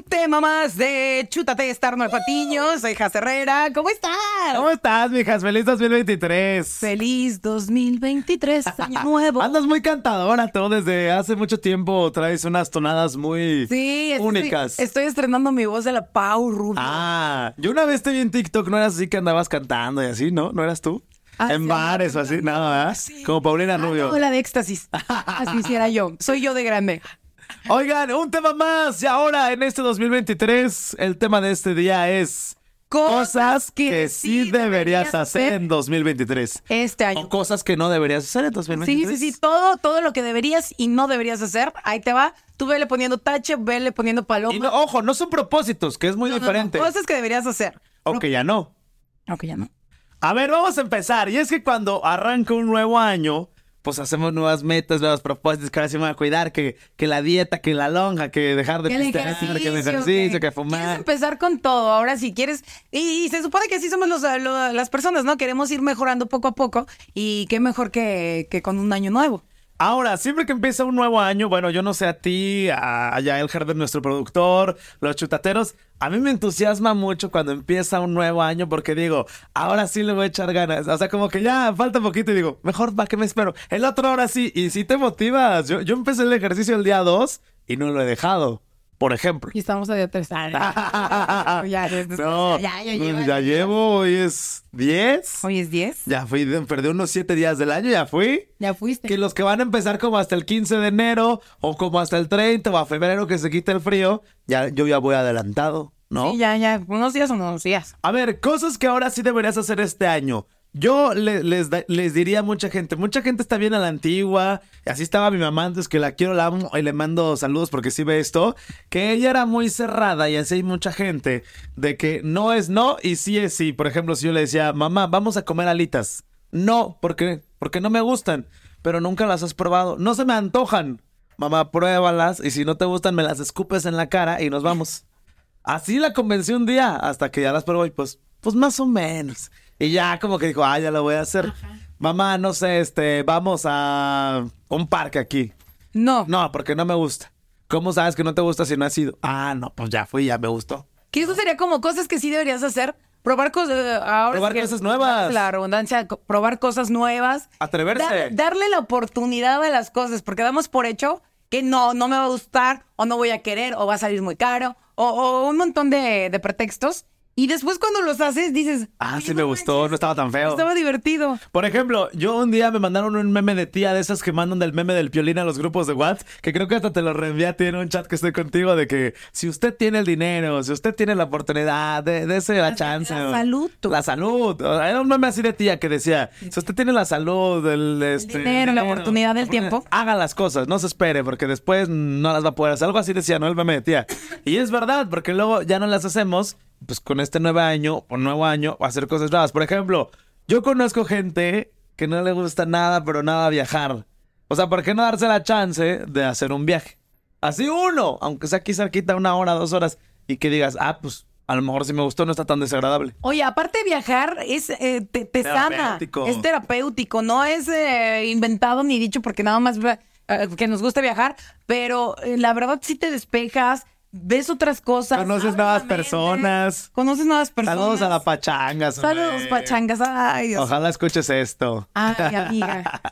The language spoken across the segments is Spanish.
un tema más de Chútate Star Patiño. Soy Jas Herrera. ¿Cómo estás? ¿Cómo estás, mijas? Feliz 2023. Feliz 2023, año nuevo. Andas muy cantadora, todo desde hace mucho tiempo traes unas tonadas muy sí, únicas. Estoy, estrenando mi voz de la Pau Rubio. Ah, yo una vez te vi en TikTok, no eras así que andabas cantando y así, ¿no? ¿No eras tú? Ah, en sí, bares o así, nada, ¿verdad? Como Paulina Ah, Rubio. no, la de éxtasis. Así era yo. Soy yo de grande. Oigan, un tema más. Y ahora, en este 2023, el tema de este día es cosas que, sí deberías hacer en 2023. Este año. O cosas que no deberías hacer en Sí, 2023. sí, sí, todo, todo lo que deberías y no deberías hacer, ahí te va. Tú vele poniendo tache, vele poniendo paloma. Y no, ojo, no son propósitos, que es muy No, no, no, diferente. Cosas que deberías hacer. O que ya no. Ok, ya no. A ver, vamos a empezar. Y es que cuando arranca un nuevo año, pues hacemos nuevas metas, nuevos propósitos, que ahora sí me voy a cuidar, que, que la dieta, que la lonja, que dejar de Que pistear, que el ejercicio, que, Quieres fumar. empezar con todo, ahora si quieres. Y, y se supone que así somos los, lo- las personas, ¿no? Queremos ir mejorando poco a poco. Y qué mejor que, que con un año nuevo. Ahora, siempre que empieza un nuevo año, bueno, yo no sé a ti, a, Yael Herder, nuestro productor, los chutateros, a mí me entusiasma mucho cuando empieza un nuevo año porque digo, ahora sí le voy a echar ganas. O sea, como que ya falta poquito y digo, mejor para que me espero. El otro ahora sí, y si te motivas. Yo, yo empecé el ejercicio el día 2 y no lo he dejado, por ejemplo. Y estamos a día tres. Ah, ya, ya, No, ya, ya, ya, llevo, hoy es 10. Hoy es 10. Ya fui, perdí unos 7 días del año, ya fui. Ya fuiste. Que los que van a empezar como hasta el 15 de enero o como hasta el 30 o a febrero que se quite el frío, ya yo ya voy adelantado, ¿no? Sí, ya, ya. Unos días o unos días. A ver, cosas que ahora sí deberías hacer este año. Yo le- les, les diría a mucha gente, mucha gente está bien a la antigua, así estaba mi mamá antes que la quiero, la amo y le mando saludos porque sí ve esto, que ella era muy cerrada y así hay mucha gente de que no es no y sí es sí. Por ejemplo, si yo le decía, mamá, vamos a comer alitas. No, ¿por qué? Porque no me gustan, pero nunca las has probado. No se me antojan. Mamá, pruébalas y si no te gustan me las escupes en la cara y nos vamos. Así la convencí un día, hasta que ya las probó y pues, pues más o menos. Y ya como que dijo, ah, ya lo voy a hacer. Mamá, no sé, este, vamos a un parque aquí. No. No, porque no me gusta. ¿Cómo sabes que no te gusta si no has ido? Ah, no, pues ya fui, ya me gustó. Que eso sería como cosas que sí deberías hacer. Probar cosas. eh, ahora Probar que- cosas nuevas. La redundancia, probar cosas nuevas. Atreverse. Dar- darle la oportunidad a las cosas, porque damos por hecho que no, no me va a gustar, o no voy a querer, o va a salir muy caro, o, o un montón de, de pretextos. Y después cuando los haces, dices. Ah, "Oye, sí me gustó, manches, no estaba tan feo. Estaba divertido. Por ejemplo, yo un día me mandaron un meme de tía de esas que mandan del meme del piolín a los grupos de WhatsApp, que creo que hasta te lo reenvié a ti en un chat que estoy contigo de que si usted tiene el dinero, si usted tiene la oportunidad, de, ese la chance. la salud, tú. La salud. Era un meme así de tía que decía, si usted tiene la salud, el, este, dinero, la oportunidad del tiempo. Haga las cosas, no se espere, porque después no las va a poder hacer. Algo así decía, ¿no? El meme de tía. Y es verdad, porque luego ya no las hacemos, pues con este nuevo año, o nuevo año, hacer cosas nuevas. Por ejemplo, yo conozco gente que no le gusta nada, pero nada viajar. O sea, ¿por qué no darse la chance de hacer un viaje? Así uno, aunque sea aquí cerquita, una hora, dos horas, y que digas, ah, pues a lo mejor si me gustó no está tan desagradable. Oye, aparte de viajar, es eh, te, te sana, es terapéutico, no es eh, inventado ni dicho porque nada más eh, que nos gusta viajar, pero eh, la verdad sí te despejas, ves otras cosas. Conoces nuevas mente, personas. Conoces nuevas personas. Saludos a la pachanga. Saludos, hombre. pachangas. Ay, Dios. Ojalá escuches esto. Ay, amiga.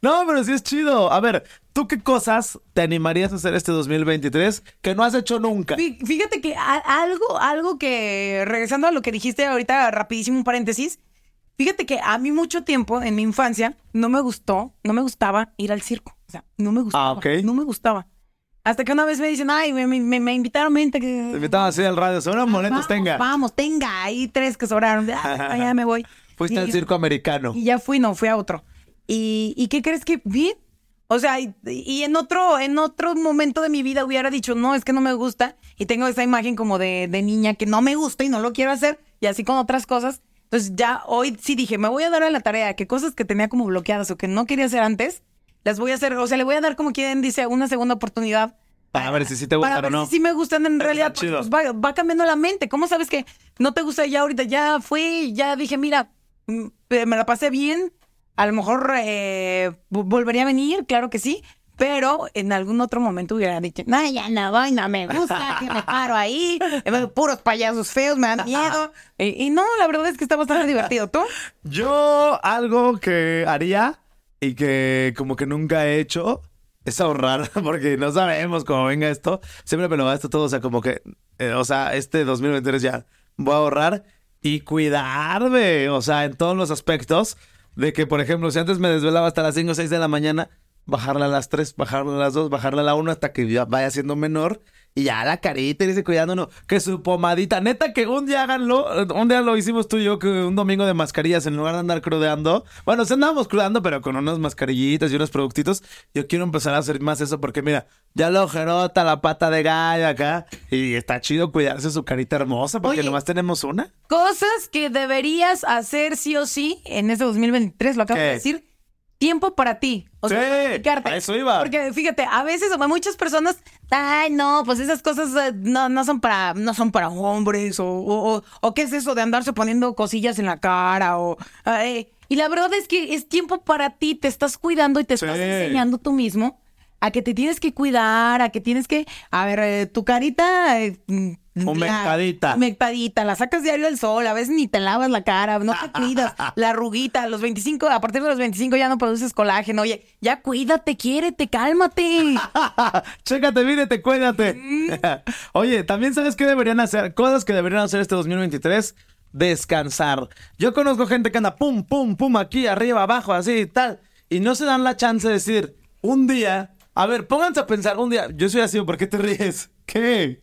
No, pero sí es chido. A ver, ¿tú qué cosas te animarías a hacer este 2023 que no has hecho nunca? Fí- Fíjate que algo, algo que, regresando a lo que dijiste ahorita, rapidísimo un paréntesis, fíjate que a mí mucho tiempo, en mi infancia, no me gustó, no me gustaba ir al circo. O sea, no me gustaba. Ah, ok. No me gustaba. Hasta que una vez me dicen, ay, me, me- me invitaron, vente que... Te invitaban así al radio. Son boletos, vamos, tenga. Vamos, tenga, ahí tres que sobraron. Ah, ya me voy. Fuiste Y- al circo americano. y ya fui, no, fui a otro. ¿Y, y qué crees que vi? O sea, y, y en otro, en otro momento de mi vida hubiera dicho, no, es que no me gusta. Y tengo esa imagen como de, de niña que no me gusta y no lo quiero hacer. Y así con otras cosas. Entonces ya hoy sí dije, me voy a dar a la tarea que cosas que tenía como bloqueadas o que no quería hacer antes, las voy a hacer. O sea, le voy a dar como quien dice una segunda oportunidad. Para ver si sí te gustan o no. si sí me gustan en realidad. chido. pues, va, va cambiando la mente. ¿Cómo sabes que no te gusta ya ahorita? Ya fui, ya dije, mira, mm, eh, me la pasé bien. A lo mejor eh, vo- volvería a venir, claro que sí. Pero en algún otro momento hubiera dicho, no, ya no voy, no me gusta, que me paro ahí, eh, puros payasos feos, me dan miedo. Y, y no, la verdad es que está bastante divertido. ¿Tú? Yo algo que haría y que como que nunca he hecho es ahorrar, porque no sabemos cómo venga esto. Siempre me lo gasto todo, o sea, como que, eh, o sea, este 2023 ya voy a ahorrar y cuidarme, o sea, en todos los aspectos. De que, por ejemplo, si antes me desvelaba hasta las 5 o 6 de la mañana, bajarla a las 3, bajarla a las 2, bajarla a la 1 hasta que ya vaya siendo menor. Y ya la carita, y dice cuidándonos, que su pomadita. Neta, que un día háganlo. Un día lo hicimos tú y yo, que un domingo de mascarillas en lugar de andar crudeando. Bueno, sí andábamos crudeando, pero con unas mascarillitas y unos productitos. Yo quiero empezar a hacer más eso porque, mira, ya la ojerota, la pata de gallo acá. Y está chido cuidarse su carita hermosa porque Oye. nomás tenemos una. Cosas que deberías hacer sí o sí en este 2023, lo acabo ¿Qué? de decir. Tiempo para ti. O sea, Sí, dedicarte. a eso iba. Porque fíjate, a veces o muchas personas, ay, no, pues esas cosas eh, no, no son para, no son para hombres, o, o, qué es eso de andarse poniendo cosillas en la cara, o ay, y la verdad es que es tiempo para ti, te estás cuidando y te estás enseñando tú mismo a que te tienes que cuidar, a que tienes que, a ver, eh, tu carita eh, Humectadita. la- sacas diario al sol, a veces ni te lavas la cara, no te cuidas, la arruguita, a los 25, a partir de los 25 ya no produces colágeno, oye, ya cuídate, quiérete, cálmate. Chécate, mírete, cuídate. Mm. Oye, también sabes qué deberían hacer, cosas que deberían hacer este 2023. Descansar. Yo conozco gente que anda pum, pum, pum, aquí, arriba, abajo, así y tal. Y no se dan la chance de decir, un día, a ver, pónganse a pensar, un día, yo soy así, ¿por qué te ríes? ¿Qué?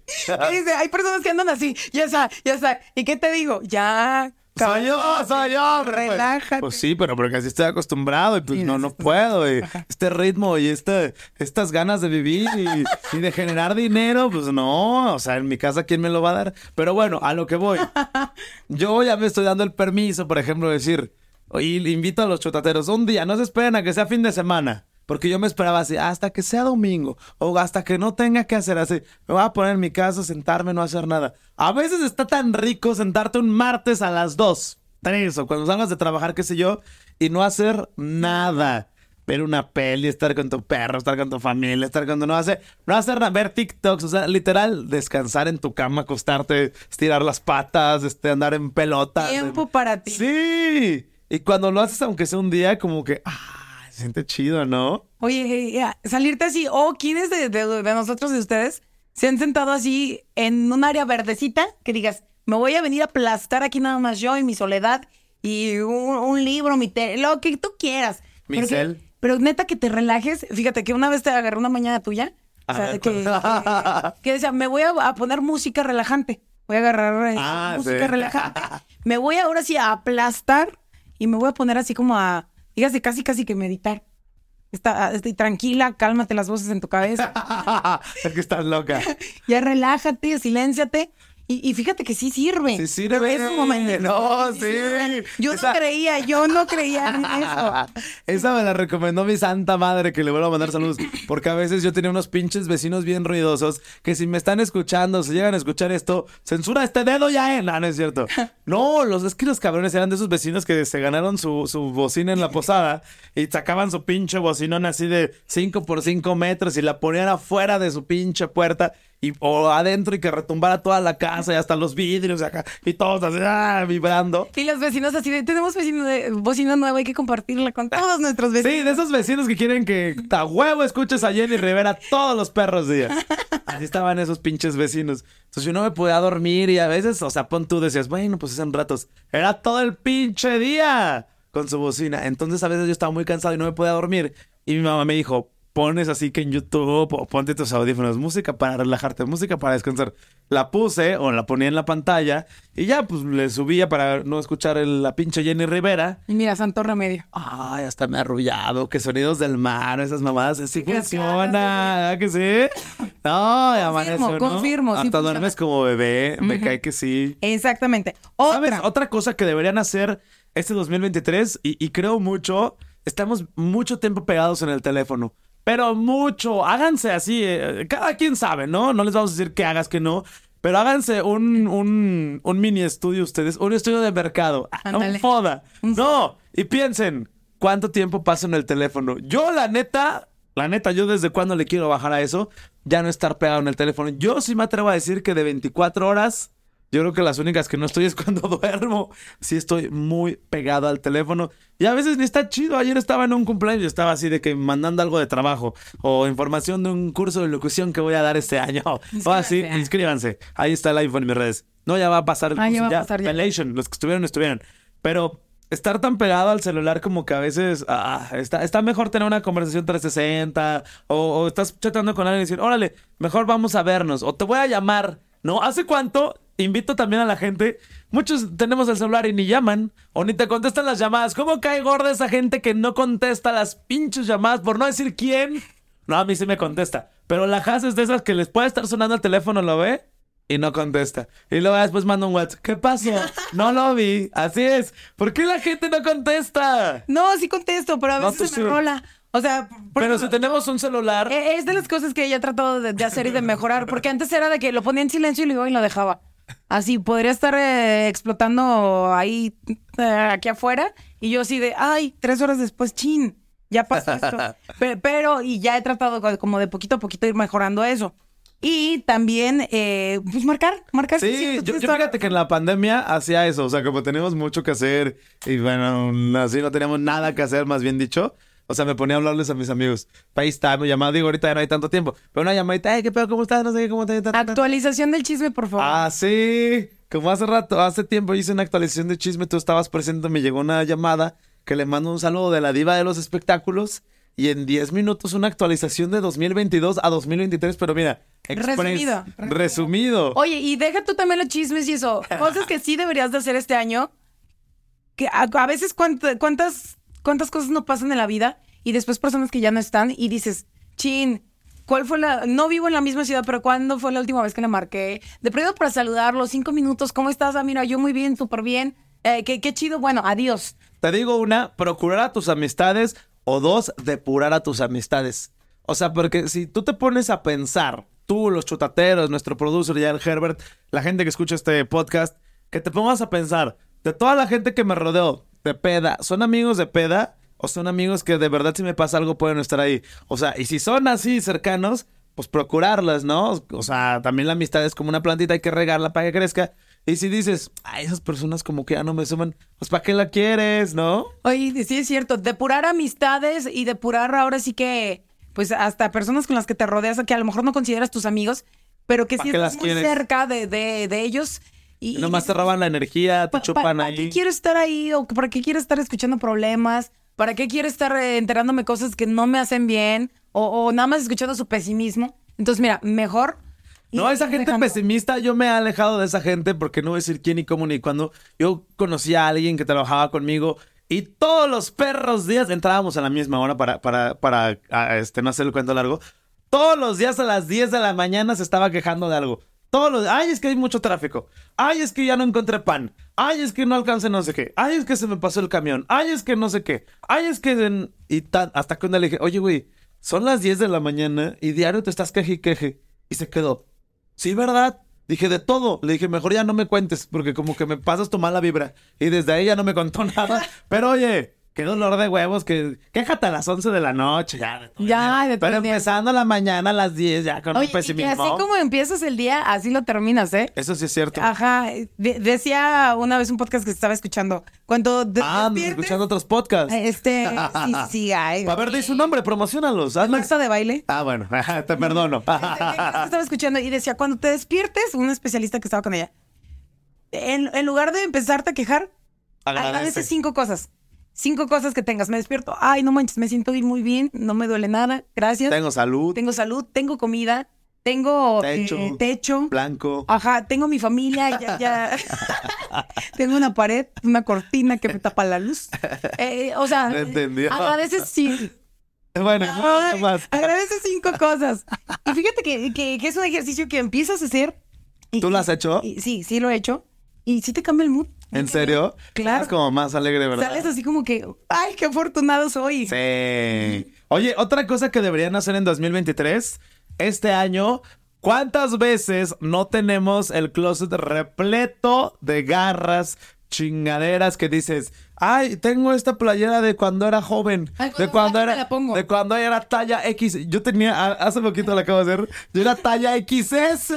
Y dice, hay personas que andan así, ya está, ya está. ¿Y qué te digo? Ya. Soy yo, soy yo. pero pues- Relájate. Pues sí, pero porque así estoy acostumbrado y pues no, no puedo. y este ritmo y este, estas ganas de vivir y, y de generar dinero, pues no. O sea, en mi casa, ¿quién me lo va a dar? Pero bueno, a lo que voy. Yo ya me estoy dando el permiso, por ejemplo, de decir, y invito a los chotateros, un día, no se esperen a que sea fin de semana. Porque yo me esperaba así, hasta que sea domingo, o hasta que no tenga que hacer así. Me voy a poner en mi casa, sentarme, no hacer nada. A veces está tan rico sentarte un martes a las 2, 3, o cuando salgas de trabajar, qué sé yo, y no hacer nada. Ver una peli, estar con tu perro, estar con tu familia, estar con tu... No hacer, no hacer nada, ver TikToks, o sea, literal, descansar en tu cama, acostarte, estirar las patas, este, andar en pelota. Tiempo para ti. Sí. Y cuando lo haces, aunque sea un día, como que, ah, se siente chido, ¿no? Oye, eh, salirte así, o quiénes de, de- de nosotros, de ustedes, se han sentado así en un área verdecita, que digas, me voy a venir a aplastar aquí nada más yo y mi soledad, y un, un libro, mi té, lo que tú quieras. Mi pero, pero neta que te relajes. Fíjate que una vez te agarré una mañana tuya, o sea, ver, que, que, que decía, me voy a, a poner música relajante. Voy a agarrar eh, Ah, música sí. relajante. Me voy ahora sí a aplastar y me voy a poner así como a, dígase, casi casi que meditar. Está, estoy tranquila, cálmate las voces en tu cabeza. es que estás loca. ya relájate, silénciate. Y, y fíjate que sí sirve. Sí sirve. Pero es un momento. No, sí. Yo Esa- no creía, yo no creía en eso. Esa me la recomendó mi santa madre que le vuelvo a mandar saludos. Porque a veces yo tenía unos pinches vecinos bien ruidosos que si me están escuchando, si llegan a escuchar esto, censura este dedo ya, eh. No, no es cierto. No, los, es que los cabrones eran de esos vecinos que se ganaron su, su bocina en la posada y sacaban su pinche bocinón así de 5 por 5 metros y la ponían afuera de su pinche puerta. Y, o adentro y que retumbara toda la casa y hasta los vidrios acá y todos así ah, vibrando. Y los vecinos así de, tenemos vecino de, bocina nueva, hay que compartirla con todos nuestros vecinos. Sí, de esos vecinos que quieren que a huevo escuches a Jenny Rivera todos los perros días. Así estaban esos pinches vecinos. Entonces yo no me podía dormir y a veces, o sea, pon tú decías, bueno, pues eran ratos. Era todo el pinche día con su bocina. Entonces a veces yo estaba muy cansado y no me podía dormir. Y mi mamá me dijo, pones así que en YouTube o ponte tus audífonos, música para relajarte, música para descansar. La puse o la ponía en la pantalla y ya pues le subía para no escuchar el- la pinche Jenny Rivera. Y mira, santo remedio. Ay, hasta me ha arrullado, que sonidos del mar, esas mamadas, sí funciona, ganas ¿verdad que sí? No, ya amanece, ¿no? confirmo, sí Hasta funciona. duermes como bebé, me cae que sí. Exactamente. ¿Sabes? Otra. Otra cosa que deberían hacer este 2023, y, y creo mucho, estamos mucho tiempo pegados en el teléfono. Pero mucho, háganse así, eh, cada quien sabe, ¿no? No les vamos a decir que hagas que no, pero háganse un, un, un mini estudio ustedes, un estudio de mercado, Ah, un foda. Un No, y piensen, ¿cuánto tiempo paso en el teléfono? Yo, la neta, La neta, yo desde cuando le quiero bajar a eso, ya no estar pegado en el teléfono. Yo sí me atrevo a decir que de 24 horas, yo creo que las únicas que no estoy es cuando duermo. Sí estoy muy pegado al teléfono. Y a veces ni está chido. Ayer estaba en un cumpleaños y estaba así de que mandando algo de trabajo o información de un curso de locución que voy a dar este año. O así, Inscríbanse. inscríbanse. Ahí está el iPhone en mis redes. No, ya va a pasar el Ah, ya va a pasar ya. Pelation, los que estuvieron, estuvieron. Pero estar tan pegado al celular como que a veces ah, está, está mejor tener una conversación 360 o, o estás chatando con alguien y decir, órale, mejor vamos a vernos o te voy a llamar, ¿no? ¿Hace cuánto? Invito también a la gente. Muchos tenemos el celular y ni llaman o ni te contestan las llamadas. ¿Cómo cae gorda esa gente que no contesta las pinches llamadas por no decir quién? No, a mí sí me contesta. Pero la Has es de esas que les puede estar sonando el teléfono, ¿lo ve? Y no contesta. Y luego después manda un WhatsApp. ¿Qué pasó? No lo vi. Así es. ¿Por qué la gente no contesta? No, sí contesto, pero a No, veces tú se me rola. O sea, por Pero ejemplo, si tenemos un celular. eh, es de las cosas que ella ha tratado de, de hacer y de mejorar, porque antes era de que lo ponía en silencio y luego y lo dejaba. Así, podría estar eh, explotando ahí, eh, aquí afuera, y yo así de, ay, tres horas después, chin, ya pasó esto. Pe- pero, y ya he tratado co- como de poquito a poquito ir mejorando eso. Y también, eh, pues marcar, marcar. Sí, siempre yo, fíjate que en la pandemia hacía eso, o sea, como teníamos mucho que hacer y bueno, así no teníamos nada que hacer, más bien dicho. O sea, me ponía a hablarles a mis amigos. FaceTime, llamada, digo, ahorita ya no hay tanto tiempo. Pero una llamadita, hey, ¿qué pedo? ¿Cómo estás? No sé qué, ¿cómo te Actualización del chisme, por favor. Ah, sí. Como hace rato, hace tiempo hice una actualización de chisme, tú estabas presente, me llegó una llamada que le mando un saludo de la diva de los espectáculos y en 10 minutos una actualización de 2022 a 2023, pero mira, express- Resumido. Resumido. Oye, y deja tú también los chismes y eso. Cosas que sí deberías de hacer este año. Que a, a veces cuánt- cuántas, cuántas cosas no pasan en la vida y después personas que ya no están y dices, chin, ¿cuál fue la...? No vivo en la misma ciudad, pero ¿cuándo fue la última vez que le marqué? De pronto para saludarlo, cinco minutos, ¿cómo estás? Ah, mira, yo muy bien, súper bien. Eh, qué, qué chido, bueno, adiós. Te digo una, procurar a tus amistades o dos, depurar a tus amistades. O sea, porque si tú te pones a pensar, tú, los chutateros, nuestro producer ya el Herbert, la gente que escucha este podcast, que te pongas a pensar, de toda la gente que me rodeó de peda, ¿son amigos de peda? ¿O son amigos que de verdad si me pasa algo pueden estar ahí? O sea, y si son así cercanos, pues procurarlas, ¿no? O sea, también la amistad es como una plantita, hay que regarla para que crezca. Y si dices, ay, esas personas como que ya no me suman, pues ¿para qué la quieres, no? Oye, sí es cierto, depurar amistades y depurar ahora sí que, pues hasta personas con las que te rodeas, que a lo mejor no consideras tus amigos, pero que ¿Pa' sí estás muy quieres? cerca de, de, de ellos. Y, Y nomás te roban la energía, te pa- pa- chupan ¿Para ahí. qué quiero estar ahí? ¿O para qué quiero estar escuchando problemas? ¿Para qué quiero estar eh, enterándome cosas que no me hacen bien? O, o nada más escuchando su pesimismo. Entonces, mira, mejor... No, esa gente dejando. pesimista, yo me he alejado de esa gente porque no voy a decir quién ni cómo ni cuándo. Yo conocí a alguien que trabajaba conmigo y todos los perros días entrábamos a la misma hora para, para, para a, este, no hacer el cuento largo. Todos los días a las 10 de la mañana se estaba quejando de algo. Todos los ay, es que hay mucho tráfico. Ay, es que ya no encontré pan. Ay, es que no alcancé no sé qué. Ay, es que se me pasó el camión. Ay, es que no sé qué. Ay, es que... Y hasta que un día le dije, oye, güey, son las 10 de la mañana y diario te estás queje y queje. Y se quedó. Sí, ¿verdad? Dije de todo. Le dije, mejor ya no me cuentes, porque como que me pasas tu mala vibra. Y desde ahí ya no me contó nada. Pero oye, qué dolor de huevos, que quéjate a las 11 de la noche, ya. de Ya, de Pero empezando la mañana a las 10 ya con Oye, un y pesimismo. así como empiezas el día, así lo terminas, ¿eh? Eso sí es cierto. Ajá, de- decía una vez un podcast que estaba escuchando. Cuando ah, escuchando otros podcasts. Este, sí, sí, ay. A ver, di su nombre, promocionalos. hazme- Marta de baile. Ah, bueno, te perdono. estaba escuchando y decía, cuando te despiertes, un especialista que estaba con ella, en, en lugar de empezarte a quejar, agradece cinco cosas. Cinco cosas que tengas. Me despierto, ay, no manches, me siento muy bien, no me duele nada, gracias. Tengo salud, Tengo salud, tengo comida, tengo Techo. eh, techo. blanco. Ajá, tengo mi familia, ya, ya. tengo una pared, una cortina que me tapa la luz. Eh, o sea, entendió. agradeces sí. Bueno, Ay, más. Agradeces cinco cosas. Y fíjate que, que- que es un ejercicio que empiezas a hacer. y- ¿Tú lo has hecho? y- sí, sí lo he hecho. Y sí te cambia el mood. ¿En serio? Claro. Es como más alegre, ¿verdad? Sales así como que, ay, qué afortunado soy. Sí. Oye, otra cosa que deberían hacer en 2023, este año, ¿cuántas veces no tenemos el closet repleto de garras, chingaderas que dices, ay, tengo esta playera de cuando era joven, Ay, cuando de cuando era, la pongo. de cuando era talla X. Yo tenía, hace poquito la acabo de hacer, yo era talla XS,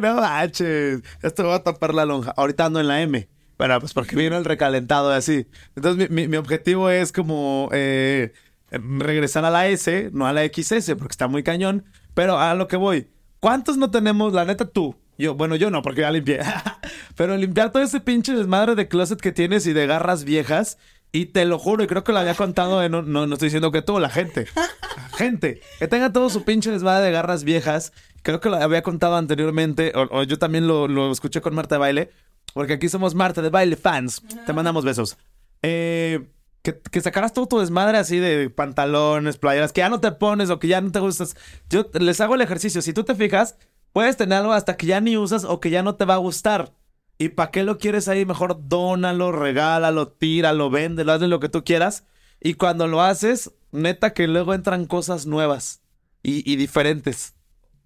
no manches. Esto me va a tapar la lonja. Ahorita ando en la M. Bueno, pues porque vino el recalentado y así. Entonces mi, mi- mi objetivo es como eh, regresar a la S, no a la XS, porque está muy cañón. Pero a lo que voy, ¿cuántos no tenemos, la neta tú? Yo, bueno, yo no, porque ya limpié. Pero limpiar todo ese pinche desmadre de closet que tienes y de garras viejas. Y te lo juro, y creo que lo había contado, en un- no, no estoy diciendo que tú, la gente. La gente. Que tenga todo su pinche desmadre de garras viejas. Creo que lo había contado anteriormente, o, o yo también lo, lo escuché con Marta de Baile. Porque aquí somos Marta de Baile fans. Te mandamos besos. Eh, que, que sacaras todo tu desmadre así de pantalones, playeras, que ya no te pones o que ya no te gustas. Yo les hago el ejercicio. Si tú te fijas, puedes tener algo hasta que ya ni usas o que ya no te va a gustar. ¿Y para qué lo quieres ahí? Mejor dónalo, regálalo, tíralo, véndelo, hazle lo que tú quieras. Y cuando lo haces, neta que luego entran cosas nuevas y, y diferentes.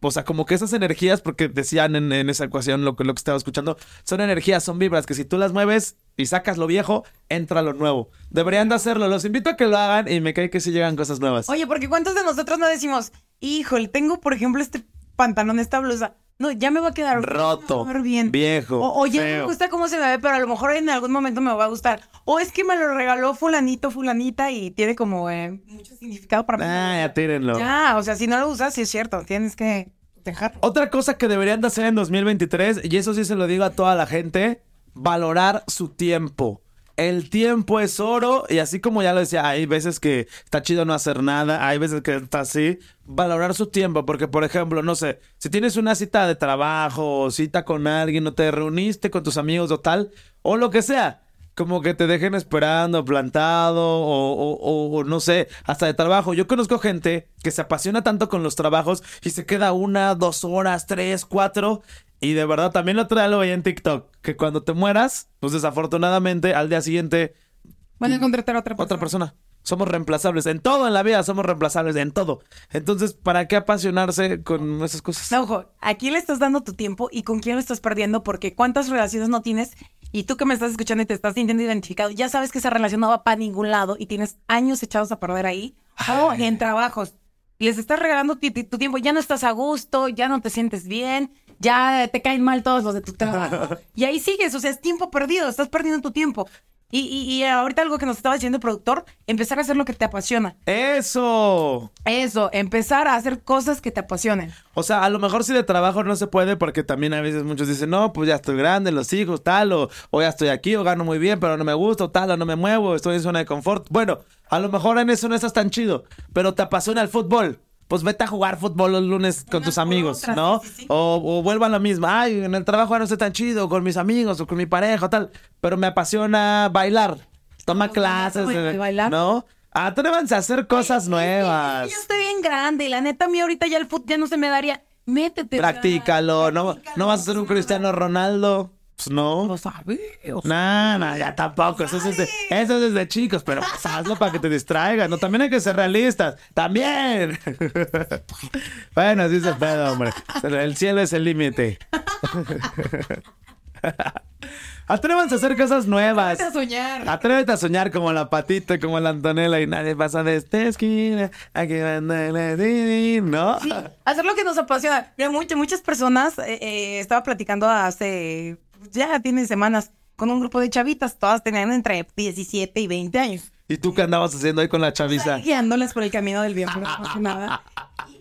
O sea, como que esas energías, porque decían en, esa ecuación lo que, lo que estaba escuchando, son energías, son vibras, que si tú las mueves y sacas lo viejo, entra lo nuevo. Deberían de hacerlo. Los invito a que lo hagan y me cae que sí llegan cosas nuevas. Oye, porque ¿cuántos de nosotros no decimos, híjole, tengo, por ejemplo, este pantalón, esta blusa? No, ya me va a quedar Roto, a bien. viejo, O, o ya no me gusta cómo se me ve, pero a lo mejor en algún momento me va a gustar. O es que me lo regaló fulanito, fulanita y tiene como eh, mucho significado para mí. Ah, ya tírenlo. Ya, o sea, si no lo usas, sí es cierto, tienes que dejarlo. Otra cosa que deberían de hacer en 2023, y eso sí se lo digo a toda la gente, valorar su tiempo. El tiempo es oro y así como ya lo decía, hay veces que está chido no hacer nada, hay veces que está así, valorar su tiempo, porque por ejemplo, no sé, si tienes una cita de trabajo o cita con alguien o te reuniste con tus amigos o tal, o lo que sea, como que te dejen esperando, plantado, o, o- no sé, hasta de trabajo. Yo conozco gente que se apasiona tanto con los trabajos y se queda una, dos horas, tres, cuatro. Y de verdad, también lo día lo veía en TikTok, que cuando te mueras, pues desafortunadamente al día siguiente Van a contratar a otra persona. otra persona. Somos reemplazables. En todo en la vida somos reemplazables, en todo. Entonces, ¿para qué apasionarse con esas cosas? No, ojo, ¿a quién le estás dando tu tiempo y con quién lo estás perdiendo? Porque cuántas relaciones no tienes y tú que me estás escuchando y te estás sintiendo identificado, ya sabes que esa relación no va para ningún lado y tienes años echados a perder ahí o en trabajos. Les estás regalando tu tiempo, ya no estás a gusto, ya no te sientes bien, ya te caen mal todos los de tu trabajo. Y ahí sigues, o sea, es tiempo perdido, estás perdiendo tu tiempo. Y, y, y ahorita algo que nos estaba diciendo el productor, empezar a hacer lo que te apasiona. ¡Eso! Eso, empezar a hacer cosas que te apasionen. O sea, a lo mejor si de trabajo no se puede porque también a veces muchos dicen, no, pues ya estoy grande, los hijos, tal, o, o ya estoy aquí, o gano muy bien, pero no me gusta, o tal, o no me muevo, estoy en zona de confort. Bueno, a lo mejor en eso no estás tan chido, pero te apasiona el fútbol. Pues vete a jugar fútbol los lunes con Una tus amigos, otra, ¿no? sí, sí, sí. O, o vuelvan lo mismo. Ay, en el trabajo ya no estoy tan chido con mis amigos o con mi pareja o tal. Pero me apasiona bailar. Toma Pues, neta, clases, güey, eh, de bailar. ¿no? Atrévanse a hacer cosas nuevas. Yo estoy bien grande y la neta a mí ahorita ya el fútbol ya no se me daría. Métete. Practícalo, no, practícalo, no vas a ser un Cristiano Ronaldo. Pues no. Lo sabe. o sea, No, no, ya tampoco. Eso es, desde, eso es desde chicos, pero pues hazlo para que te distraigas. No, también hay que ser realistas. También. bueno, así es el pedo, hombre. El cielo es el límite. Atrévanse a hacer cosas nuevas. Vete a soñar. Atrévete a soñar como la patita, como la Antonella y nadie pasa de esta esquina. Aquí ¿no? Sí, hacer lo que nos apasiona. Mira, muchas, muchas personas, eh, eh, estaba platicando hace, ya tiene semanas, con un grupo de chavitas, todas tenían entre 17 y 20 años. ¿Y tú qué andabas haciendo ahí con la chaviza? guiándoles por el camino del bien, pero no nada.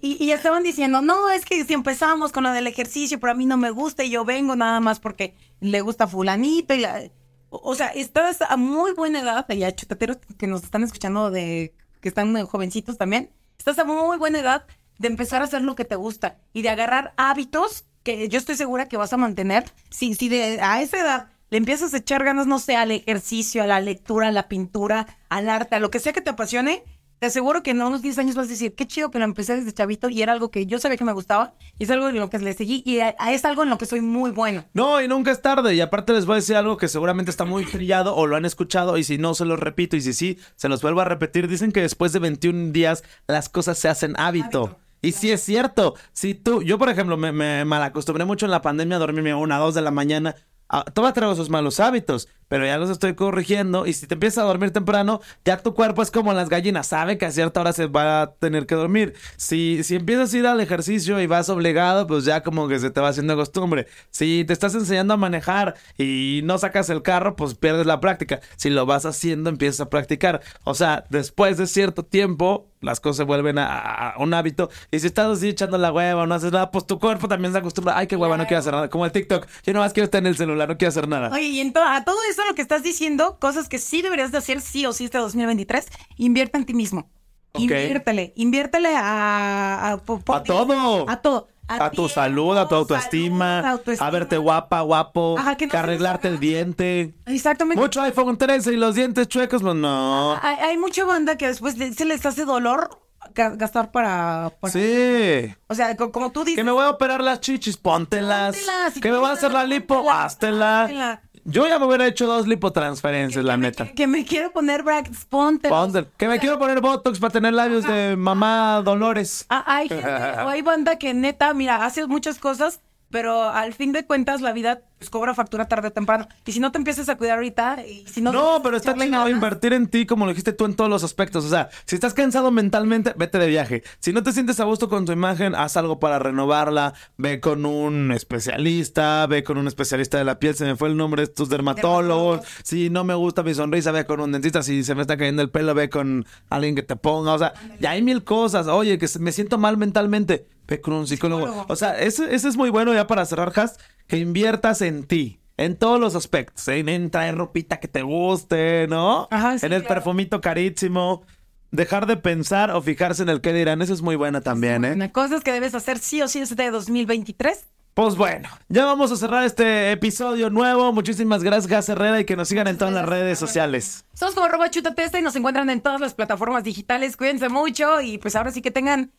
Y, y estaban diciendo, no, es que si empezamos con lo del ejercicio, pero a mí no me gusta y yo vengo nada más porque le gusta fulanito y la... O sea, estás a muy buena edad, ya chutateros que nos están escuchando de que están jovencitos también, estás a muy buena edad de empezar a hacer lo que te gusta y de agarrar hábitos que yo estoy segura que vas a mantener. Si, si de, a esa edad le empiezas a echar ganas, no sé, al ejercicio, a la lectura, a la pintura, al arte, a lo que sea que te apasione, te aseguro que en unos 10 años vas a decir, qué chido que lo empecé desde chavito y era algo que yo sabía que me gustaba y es algo en lo que le seguí y es algo en lo que soy muy bueno. No, y nunca es tarde. Y aparte les voy a decir algo que seguramente está muy trillado o lo han escuchado. Y si no, se los repito. Y si sí, se los vuelvo a repetir. Dicen que después de 21 días las cosas se hacen hábito. Hábito. Y sí es cierto. Si tú, yo por ejemplo, me, me malacostumbré mucho en la pandemia a dormirme a una, dos de la mañana. Ah, todavía traigo esos malos hábitos. Pero ya los estoy corrigiendo. Y si te empiezas a dormir temprano, ya tu cuerpo es como las gallinas, sabe que a cierta hora se va a tener que dormir. Si, si empiezas a ir al ejercicio y vas obligado, pues ya como que se te va haciendo costumbre. Si te estás enseñando a manejar y no sacas el carro, pues pierdes la práctica. Si lo vas haciendo, empiezas a practicar. O sea, después de cierto tiempo, las cosas se vuelven a, un hábito. Y si estás así echando la hueva no haces nada, pues tu cuerpo también se acostumbra. Ay, qué hueva, no quiero hacer nada. Como el TikTok. Yo nomás quiero estar en el celular, no quiero hacer nada. Oye, y en to- a todo eso lo que estás diciendo, cosas que sí deberías de hacer sí o sí este 2023, invierte en ti mismo. Ok. Inviértele, inviértele a... A, todo. A todo. A tu tiempo, salud, a tu autoestima, salud, autoestima. a verte guapa, guapo, Ajá, que no que arreglarte el diente. Exactamente. Mucho iPhone 13 y los dientes chuecos, pues no. Hay, hay mucha banda que después se les hace dolor ga- gastar para... para- Sí. O sea, co- como tú dices... Que me voy a operar las chichis, póntelas. Que me voy a hacer la lipo, póntela, háztela. póntela. Yo ya me hubiera hecho dos lipotransferencias, la neta. Que me quiero poner brackets, ponte. Que me quiero poner Botox para tener labios de mamá Dolores. Ah, hay gente, o hay banda que neta, mira, hace muchas cosas, pero al fin de cuentas la vida pues, cobra factura tarde o temprano. Y si no te empiezas a cuidar ahorita, y si no... No, pero está ganas, invertir en ti, como lo dijiste tú, en todos los aspectos. O sea, si estás cansado mentalmente, vete de viaje. Si no te sientes a gusto con tu imagen, haz algo para renovarla. Ve con un especialista, ve con un especialista de la piel, se me fue el nombre de tus dermatólogos. Si no me gusta mi sonrisa, ve con un dentista. Si se me está cayendo el pelo, ve con alguien que te ponga. O sea, ya hay mil cosas. Oye, que me siento mal mentalmente, ve con un psicólogo. Psicólogo. O sea, eso, eso es muy bueno ya para cerrar, Has, que inviertas en ti. En todos los aspectos, en, en traer ropita que te guste, ¿no? Ajá, sí, en el claro. perfumito carísimo. Dejar de pensar o fijarse en el que dirán, eso es muy buena también, ¿eh? Una cosa que debes hacer sí o sí este 2023. Pues bueno, ya vamos a cerrar este episodio nuevo. Muchísimas gracias, Gas Herrera, y que nos sigan en todas las redes sociales. Somos como arroba chutatesta y nos encuentran en todas las plataformas digitales. Cuídense mucho y pues ahora sí que tengan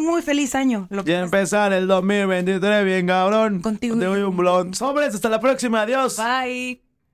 muy feliz año. Lo Ya empezar el 2023, bien cabrón. Contigo. Te doy un blond. Sobres, hasta la próxima, adiós. Bye.